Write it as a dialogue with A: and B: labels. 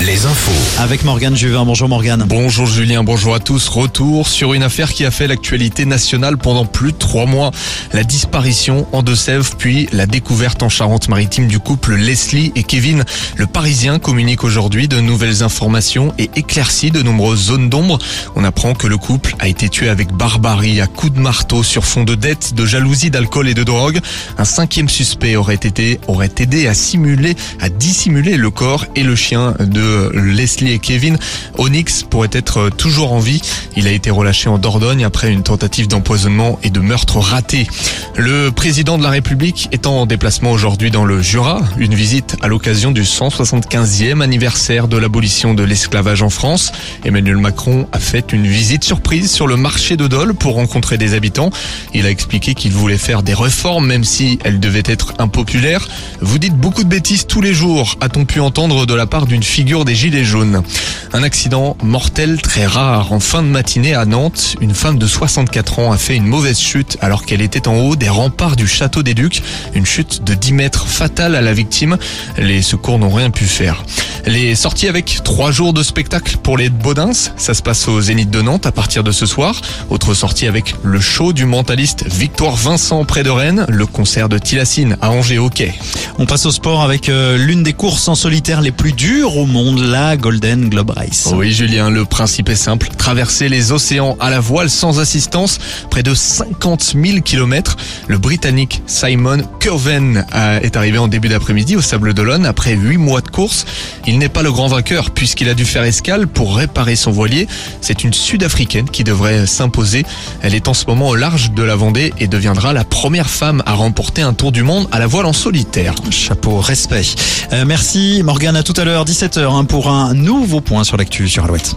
A: Les infos.
B: Avec Morgane Juvin. Bonjour Morgane.
C: Bonjour Julien, bonjour à tous. Retour sur une affaire qui a fait l'actualité nationale pendant plus de trois mois. La disparition en Deux-Sèvres, puis la découverte en Charente-Maritime du couple Leslie et Kevin. Le Parisien communique aujourd'hui de nouvelles informations et éclaircit de nombreuses zones d'ombre. On apprend que le couple a été tué avec barbarie à coups de marteau sur fond de dette, de jalousie, d'alcool et de drogue. Un cinquième suspect aurait été, aurait aidé à simuler, à dissimuler le corps et le chien de Leslie et Kevin. Onyx pourrait être toujours en vie. Il a été relâché en Dordogne après une tentative d'empoisonnement et de meurtre raté. Le président de la République est en déplacement aujourd'hui dans le Jura, une visite à l'occasion du 175e anniversaire de l'abolition de l'esclavage en France. Emmanuel Macron a fait une visite surprise sur le marché de Dole pour rencontrer des habitants. Il a expliqué qu'il voulait faire des réformes même si elles devaient être impopulaires. Vous dites beaucoup de bêtises tous les jours, a-t-on pu entendre de la part d'une figure des Gilets jaunes. Un accident mortel très rare en fin de matinée à Nantes. Une femme de 64 ans a fait une mauvaise chute alors qu'elle était en haut des remparts du château des Ducs. Une chute de 10 mètres fatale à la victime. Les secours n'ont rien pu faire. Les sorties avec trois jours de spectacle pour les Baudins. Ça se passe au Zénith de Nantes à partir de ce soir. Autre sortie avec le show du mentaliste Victoire Vincent près de Rennes. Le concert de Tilassine à Angers Hockey.
B: On passe au sport avec euh, l'une des courses en solitaire les plus dures au monde, la Golden Globe Race.
C: Oui Julien, le principe est simple. Traverser les océans à la voile sans assistance, près de 50 000 kilomètres. Le Britannique Simon Curven est arrivé en début d'après-midi au Sable d'Olonne après 8 mois de course. Il n'est pas le grand vainqueur puisqu'il a dû faire escale pour réparer son voilier. C'est une Sud-Africaine qui devrait s'imposer. Elle est en ce moment au large de la Vendée et deviendra la première femme à remporter un tour du monde à la voile en solitaire.
B: Chapeau, respect. Euh, merci Morgane, à tout à l'heure, 17h, hein, pour un nouveau point sur l'actu sur Alouette.